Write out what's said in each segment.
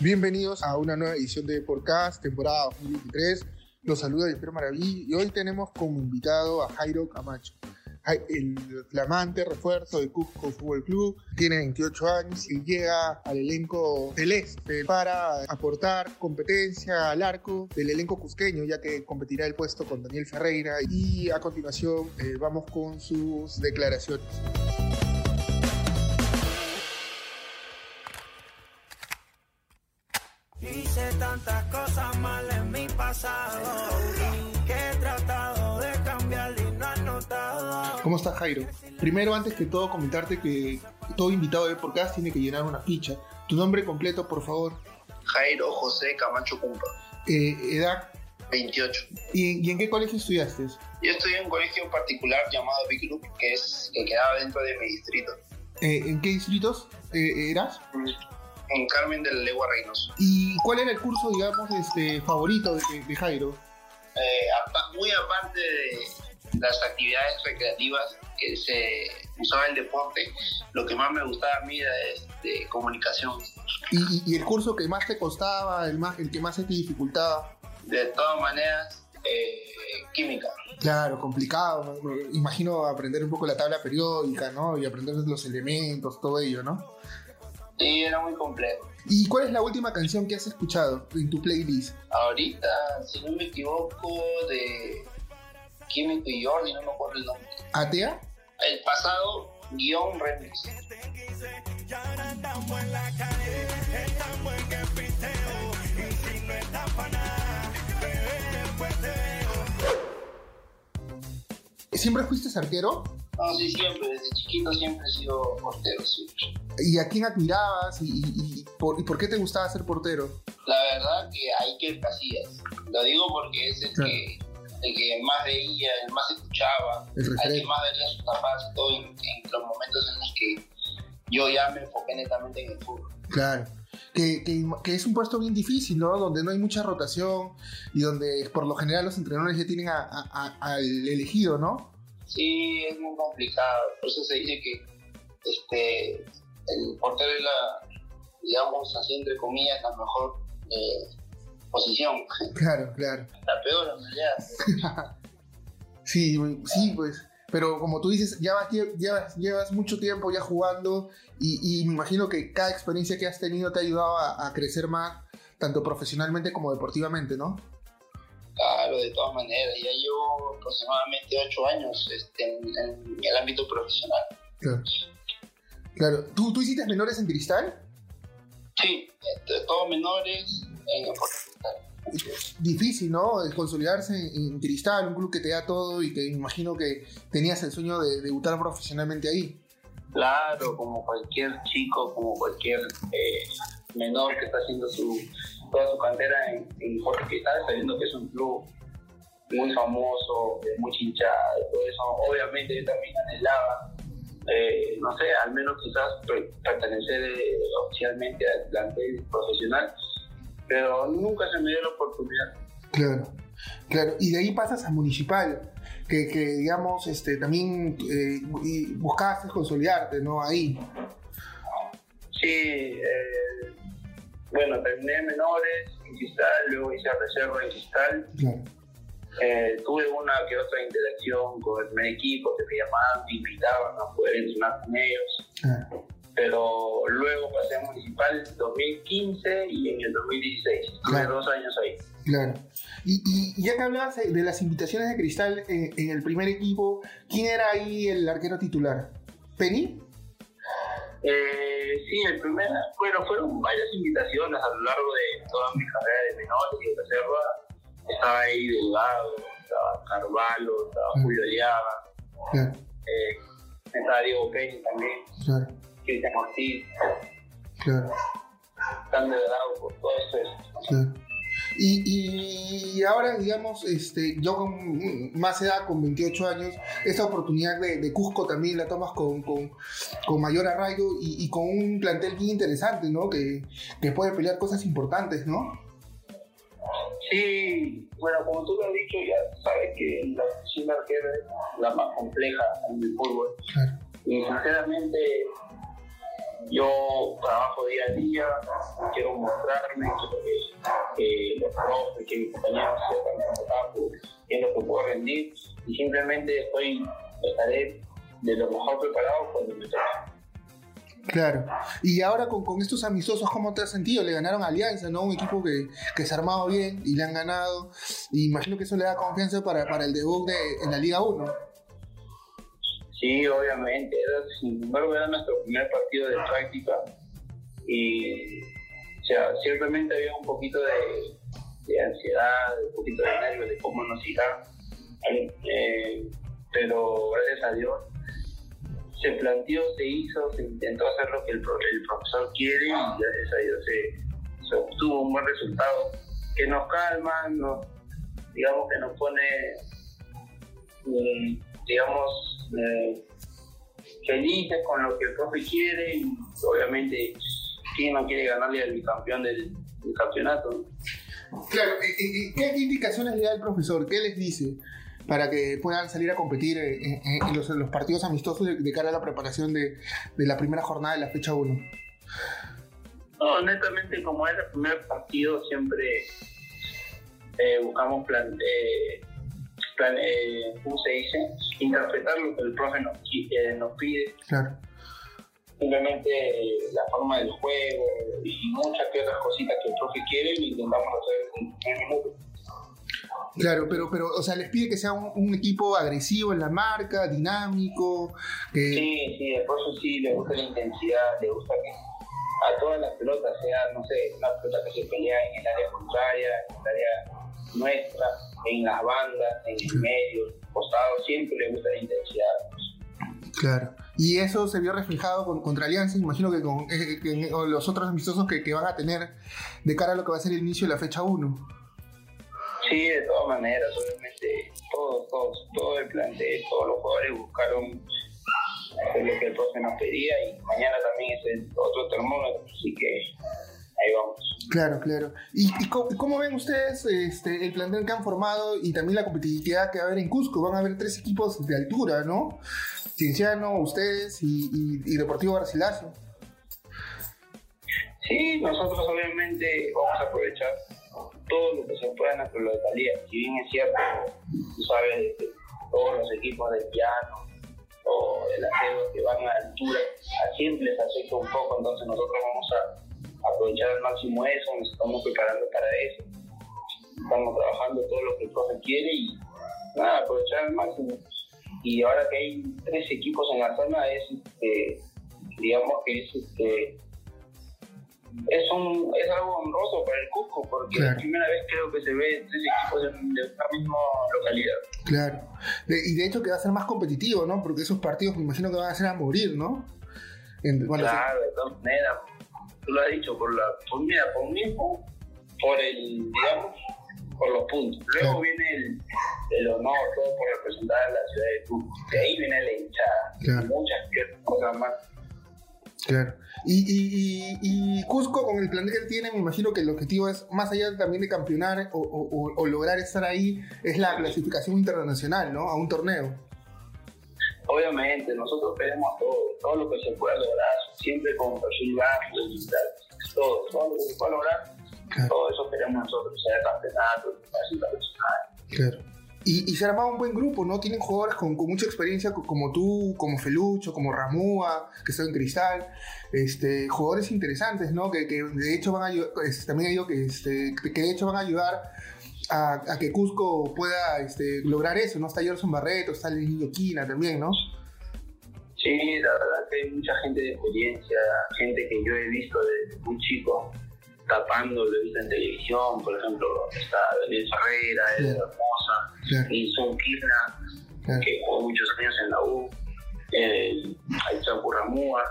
Bienvenidos a una nueva edición de Podcast, temporada 2023. Los saluda Jean Maraví y hoy tenemos como invitado a Jairo Camacho, el flamante refuerzo de Cusco Fútbol Club. Tiene 28 años y llega al elenco celeste para aportar competencia al arco del elenco cusqueño, ya que competirá el puesto con Daniel Ferreira. Y a continuación eh, vamos con sus declaraciones. Pasado que he tratado de cambiar y no has notado. ¿Cómo estás, Jairo? Primero, antes que todo, comentarte que todo invitado de podcast tiene que llenar una ficha. Tu nombre completo, por favor. Jairo José Camacho Cumpa. Eh, edad. 28. ¿Y, en qué colegio estudiaste? Yo estudié en un colegio particular llamado Big Group, que, es, que quedaba dentro de mi distrito. Eh, ¿En qué distritos eh, eras? En Carmen de la Legua Reynoso. ¿Y cuál era el curso, digamos, este, favorito de, Jairo? Eh, muy aparte de las actividades recreativas que se usaba el deporte, lo que más me gustaba a mí era de, comunicación. ¿Y, el curso que más te costaba, el, más, el que más se te dificultaba? De todas maneras, eh, química. Claro, complicado. Imagino aprender un poco la tabla periódica, ¿no? Y aprender los elementos, todo ello, ¿no? Sí, era muy complejo. ¿Y cuál es la última canción que has escuchado en tu playlist? Ahorita, si no me equivoco, de Químico y Jordi, no me acuerdo el nombre. ¿Atea? El pasado guion remix. ¿Siempre fuiste arquero? No, sí, siempre, desde chiquito siempre he sido portero, ¿Y a quién admirabas y, por, qué te gustaba ser portero? La verdad que hay que Casillas. Lo digo porque es el, que, el que más veía, el más escuchaba, el, que más veía sus tapas y todo en, los momentos en los que yo ya me enfoqué netamente en el fútbol. Claro. Que, que, es un puesto bien difícil, ¿no? Donde no hay mucha rotación y donde por lo general los entrenadores ya tienen al elegido, ¿no? Sí, es muy complicado. Por eso se dice que este, el portero es la, digamos, así entre comillas, la mejor eh, posición. Claro, claro. La peor en realidad. sí, sí, pues. Pero como tú dices, ya llevas, llevas mucho tiempo ya jugando y, me imagino que cada experiencia que has tenido te ha ayudado a, a crecer más, tanto profesionalmente como deportivamente, ¿no? Claro, de todas maneras. Ya llevo aproximadamente ocho años este, en, el ámbito profesional. Claro. claro. ¿Tú, ¿Tú hiciste menores en Cristal? Sí, este, todos menores en. Difícil, ¿no? Consolidarse en, Cristal, un club que te da todo y que imagino que tenías el sueño de debutar profesionalmente ahí. Claro, como cualquier chico, como cualquier eh, menor que está haciendo su, toda su cantera en, en Jorge sabiendo que es un club muy famoso, muy hinchada, todo eso. Obviamente yo también anhelaba, eh, no sé, al menos quizás pertenecer eh, oficialmente al plantel profesional, pero nunca se me dio la oportunidad. Claro, claro. Y de ahí pasas a Municipal, que, digamos, este, también eh, buscaste consolidarte, ¿no? Ahí. Sí, eh, bueno, terminé menores en Cristal, luego hice reserva en Cristal. Eh, tuve una que otra interacción con el equipo que me llamaban, me invitaban a poder entrenar con ellos. Ah. Pero luego pasé a Municipal en 2015 y en el 2016. Claro. dos años ahí. Claro. Y, y, ya que hablabas de las invitaciones de Cristal en, en el primer equipo, ¿quién era ahí el arquero titular? ¿Penny? Eh, sí, el primer, bueno, fueron varias invitaciones a lo largo de toda mi carrera de menores y de reserva. Estaba ahí Delgado, estaba Carvalho, estaba mm. Julio Diaga, eh, estaba Diego Peña también, claro. Cristian Ortiz, claro. Tan Delgado, por todo eso. Claro. Y, ahora, digamos, este, yo con más edad, con 28 años, esta oportunidad de, Cusco también la tomas con, con, mayor arraigo y, con un plantel bien interesante, ¿no? Que, que puede pelear cosas importantes, ¿no? Sí, bueno, como tú lo has dicho, ya sabes que la oficina arquera es la más compleja en el fútbol. Claro. Y sinceramente, yo trabajo día a día, quiero mostrarme, quiero que, los profes, que mis compañeros sepan trabajo, qué es lo que puedo rendir y simplemente estoy, estaré de lo mejor preparado cuando me toque. Claro. Y ahora con, con, estos amistosos, ¿cómo te has sentido? Le ganaron Alianza, ¿no? Un equipo que, que se ha armado bien y le han ganado. Y imagino que eso le da confianza para, para el debut de, en la Liga 1. Sí, obviamente. Era, sin embargo, era nuestro primer partido de práctica. Y, o sea, ciertamente había un poquito de, ansiedad, un poquito de nervios de cómo nos irá. Eh, pero gracias a Dios se planteó, se hizo, se intentó hacer lo que el, profesor quiere y gracias a Dios se, obtuvo un buen resultado que nos calma, nos, digamos que nos pone, mm, digamos, eh, felices con lo que el profe quiere y obviamente quién no quiere ganarle al bicampeón del, campeonato. Claro, ¿y, qué indicaciones le da el profesor? ¿Qué les dice? para que puedan salir a competir en, los, partidos amistosos de, cara a la preparación de, la primera jornada de la fecha 1? No, honestamente, como es el primer partido, siempre eh, buscamos plan, eh, plan eh, ¿cómo se dice? Interpretar lo que el profe nos, nos pide. Claro. Simplemente la forma del juego y muchas que otras cositas que el profe quiere, lo intentamos hacer en un minuto. Claro, pero, pero, o sea, les pide que sea un, equipo agresivo en la marca, dinámico. Que... Sí, sí, el eso sí le gusta la intensidad, le gusta que a todas las pelotas sea, no sé, una pelota que se pelea en el área contraria, en el área nuestra, en las bandas, en el medio, costado, siempre le gusta la intensidad. Claro. Y eso se vio reflejado contra Alianza, imagino que con eh, los otros amistosos que, que, van a tener de cara a lo que va a ser el inicio de la fecha 1. Sí, de todas maneras, obviamente todos, todos, todo el plantel, todos los jugadores buscaron hacer lo que el profe nos pedía y mañana también es el otro termómetro, así que ahí vamos. Claro, claro. ¿Y, y cómo, ven ustedes este, el plantel que han formado y también la competitividad que va a haber en Cusco? Van a haber tres equipos de altura, ¿no? Cienciano, ustedes y, y, Deportivo Garcilaso. Sí, nosotros obviamente vamos a aprovechar todo lo que se pueda en nuestra localidad. Si bien es cierto, tú sabes, todos los equipos del piano o del aseo que van a altura, a siempre les afecta un poco, entonces nosotros vamos a aprovechar al máximo eso, nos estamos preparando para eso. Estamos trabajando todo lo que el profe quiere y nada, aprovechar al máximo. Y ahora que hay tres equipos en la zona, es, este, digamos que es este, es, un, es algo honroso para el Cusco, porque es la primera vez creo que se ve tres equipos de, la misma localidad. Claro, y de hecho que va a ser más competitivo, ¿no? Porque esos partidos me imagino que van a ser a morir, ¿no? claro, de todas maneras, tú lo has dicho, por la por, mira, por mismo, por el, digamos, por los puntos. Luego viene el, el, honor, todo por representar a la ciudad de Cusco. De ahí viene la hinchada, muchas cosas más. Claro. Y, y, y, Cusco, con el plan que él tiene, me imagino que el objetivo es, más allá también de campeonar o, o, o, lograr estar ahí, es la clasificación internacional, ¿no? A un torneo. Obviamente, nosotros queremos todo, todo lo que se pueda lograr, siempre con perfil todo, todo lo que se pueda lograr, todo eso queremos nosotros, sea campeonato, internacional. Claro. Y, se ha armado un buen grupo, ¿no? Tienen jugadores con, mucha experiencia como tú, como Felucho, como Ramúa, que está en Cristal. Este, jugadores interesantes, ¿no? Que, de hecho van a este, también digo que, este, que de hecho van a ayudar a, que Cusco pueda este, lograr eso, ¿no? Está Gerson Barreto, está Lenillo Quina también, ¿no? Sí, la verdad que hay mucha gente de experiencia, gente que yo he visto desde muy chico tapando, lo he visto en televisión, por ejemplo, está Daniel Ferreira, yeah. Hermosa, Nilson Kirna, que jugó muchos años en la U, eh, Curramúa,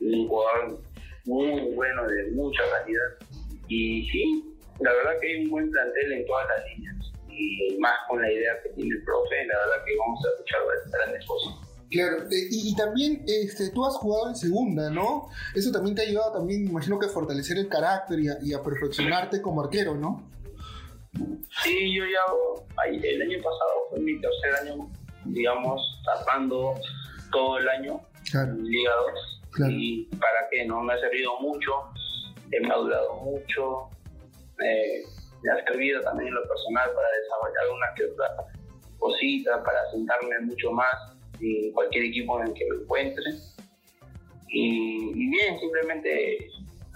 un jugador muy bueno, de mucha calidad. Y sí, la verdad que hay un buen plantel en todas las líneas. Y más con la idea que tiene el profe, la verdad que vamos a escuchar grandes cosas. Claro, eh, y, también este, tú has jugado en segunda, ¿no? Eso también te ha ayudado también, imagino que a fortalecer el carácter y a, perfeccionarte como arquero, ¿no? Sí, yo ya el año pasado fue mi tercer año, digamos, tapando todo el año claro. Liga Y para qué, no me ha servido mucho, me ha durado mucho, me ha servido también en lo personal para desarrollar una que otra cosita, para sentarme mucho más en cualquier equipo en el que me encuentre. Y, y bien, simplemente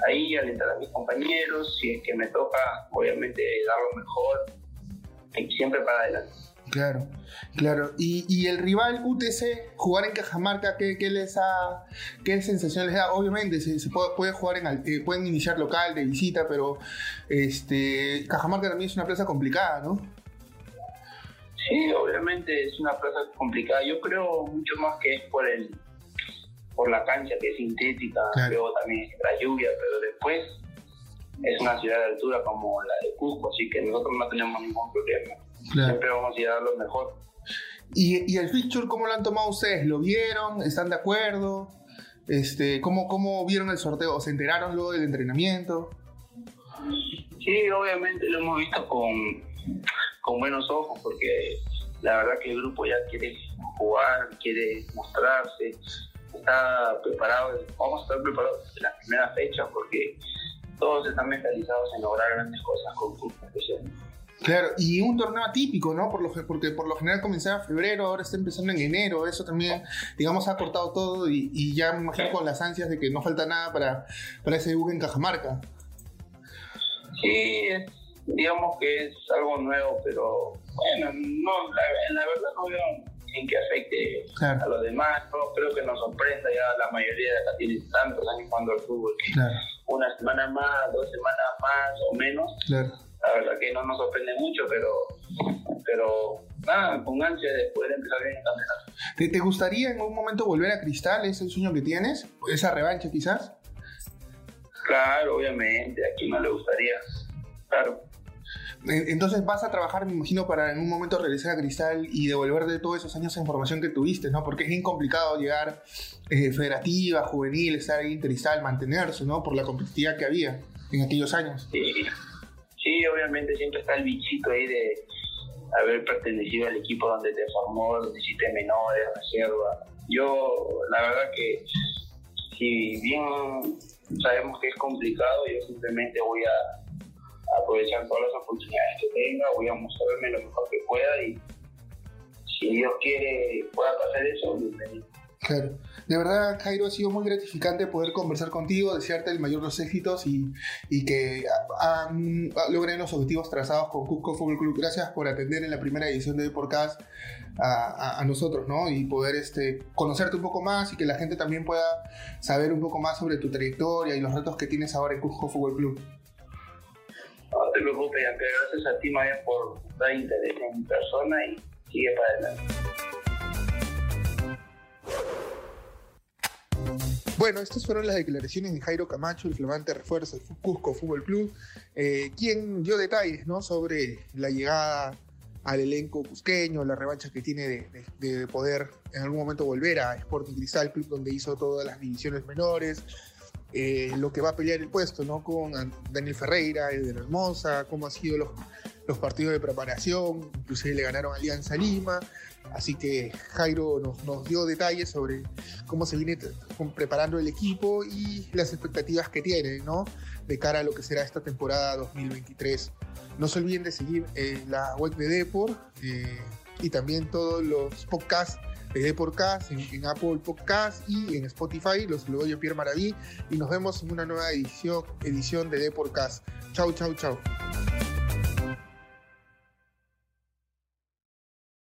ahí alentar a mis compañeros, si es que me toca, obviamente dar lo mejor, y siempre para adelante. Claro, claro. Y, y, el rival UTC, jugar en Cajamarca, ¿qué, qué les ha, qué sensación les da? Obviamente se, se puede, puede, jugar en, eh, pueden iniciar local, de visita, pero este Cajamarca también es una plaza complicada, ¿no? Sí, obviamente es una plaza complicada. Yo creo mucho más que es por el por la cancha que es sintética, claro. luego también la lluvia, pero después es una ciudad de altura como la de Cusco, así que nosotros no tenemos ningún problema. Claro. Siempre vamos a ir a lo mejor. ¿Y, ¿Y, el fixture cómo lo han tomado ustedes? ¿Lo vieron? ¿Están de acuerdo? Este, ¿cómo, ¿Cómo vieron el sorteo? ¿Se enteraron luego del entrenamiento? Sí, obviamente lo hemos visto con, con buenos ojos porque la verdad que el grupo ya quiere jugar, quiere mostrarse, está preparado, vamos a estar preparados desde la primera fecha porque todos están mentalizados en lograr grandes cosas con fútbol Claro, y un torneo atípico, ¿no? Por lo, porque por lo general comenzaba en febrero, ahora está empezando en enero, eso también, digamos, ha cortado todo y, y ya me imagino con las ansias de que no falta nada para, para ese debut en Cajamarca. Sí, digamos que es algo nuevo, pero bueno, no, la, la verdad no veo en que afecte claro. a los demás. No creo que nos sorprenda, ya la mayoría de acá tiene tantos años jugando al fútbol que claro. una semana más, dos semanas más o menos. Claro. La verdad que no nos sorprende mucho, pero, pero nada, con ansia de poder empezar bien el campeonato. ¿Te, ¿Te gustaría en un momento volver a Cristal? ¿Es el sueño que tienes? ¿Esa revancha quizás? Claro, obviamente, a quien no le gustaría. Claro. Entonces vas a trabajar, me imagino, para en un momento regresar a Cristal y devolverte todos esos años de información que tuviste, ¿no? Porque es bien complicado llegar eh, federativa, juvenil, estar ahí en Cristal, mantenerse, ¿no? Por la competitividad que había en aquellos años. Sí, sí obviamente siempre está el bichito ahí de haber pertenecido al equipo donde te formó, donde hiciste menores, reserva. Yo, la verdad que si bien sabemos que es complicado, yo simplemente voy a aprovechar todas las oportunidades que tenga, voy a mostrarme lo mejor que pueda y si Dios quiere pueda pasar eso, bienvenido. Claro. De verdad, Jairo, ha sido muy gratificante poder conversar contigo, desearte el mayor de los éxitos y, que logren los objetivos trazados con Cusco Fútbol Club. Gracias por atender en la primera edición de Podcast a, a, a, nosotros, ¿no? Y poder este, conocerte un poco más y que la gente también pueda saber un poco más sobre tu trayectoria y los retos que tienes ahora en Cusco Fútbol Club. No te preocupes. Gracias a ti, Maya, por dar interés en mi persona y sigue para adelante. Bueno, estas fueron las declaraciones de Jairo Camacho, el flamante refuerzo del Cusco Fútbol Club, eh, quien dio detalles ¿no? sobre la llegada al elenco cusqueño, la revancha que tiene de, de, de, poder en algún momento volver a Sporting Cristal, club donde hizo todas las divisiones menores, eh, lo que va a pelear el puesto, ¿no? Con Daniel Ferreira, Eder Hermosa, cómo han sido los, los partidos de preparación, inclusive le ganaron Alianza Lima, así que Jairo nos, nos, dio detalles sobre cómo se viene preparando el equipo y las expectativas que tiene, ¿no? De cara a lo que será esta temporada 2023. No se olviden de seguir la web de Depor eh, y también todos los podcasts de Podcast, en, en, Apple Podcast y en Spotify. Los saludo yo, Pierre Maraví, y nos vemos en una nueva edición, edición de Podcast. Chau, chau, chau.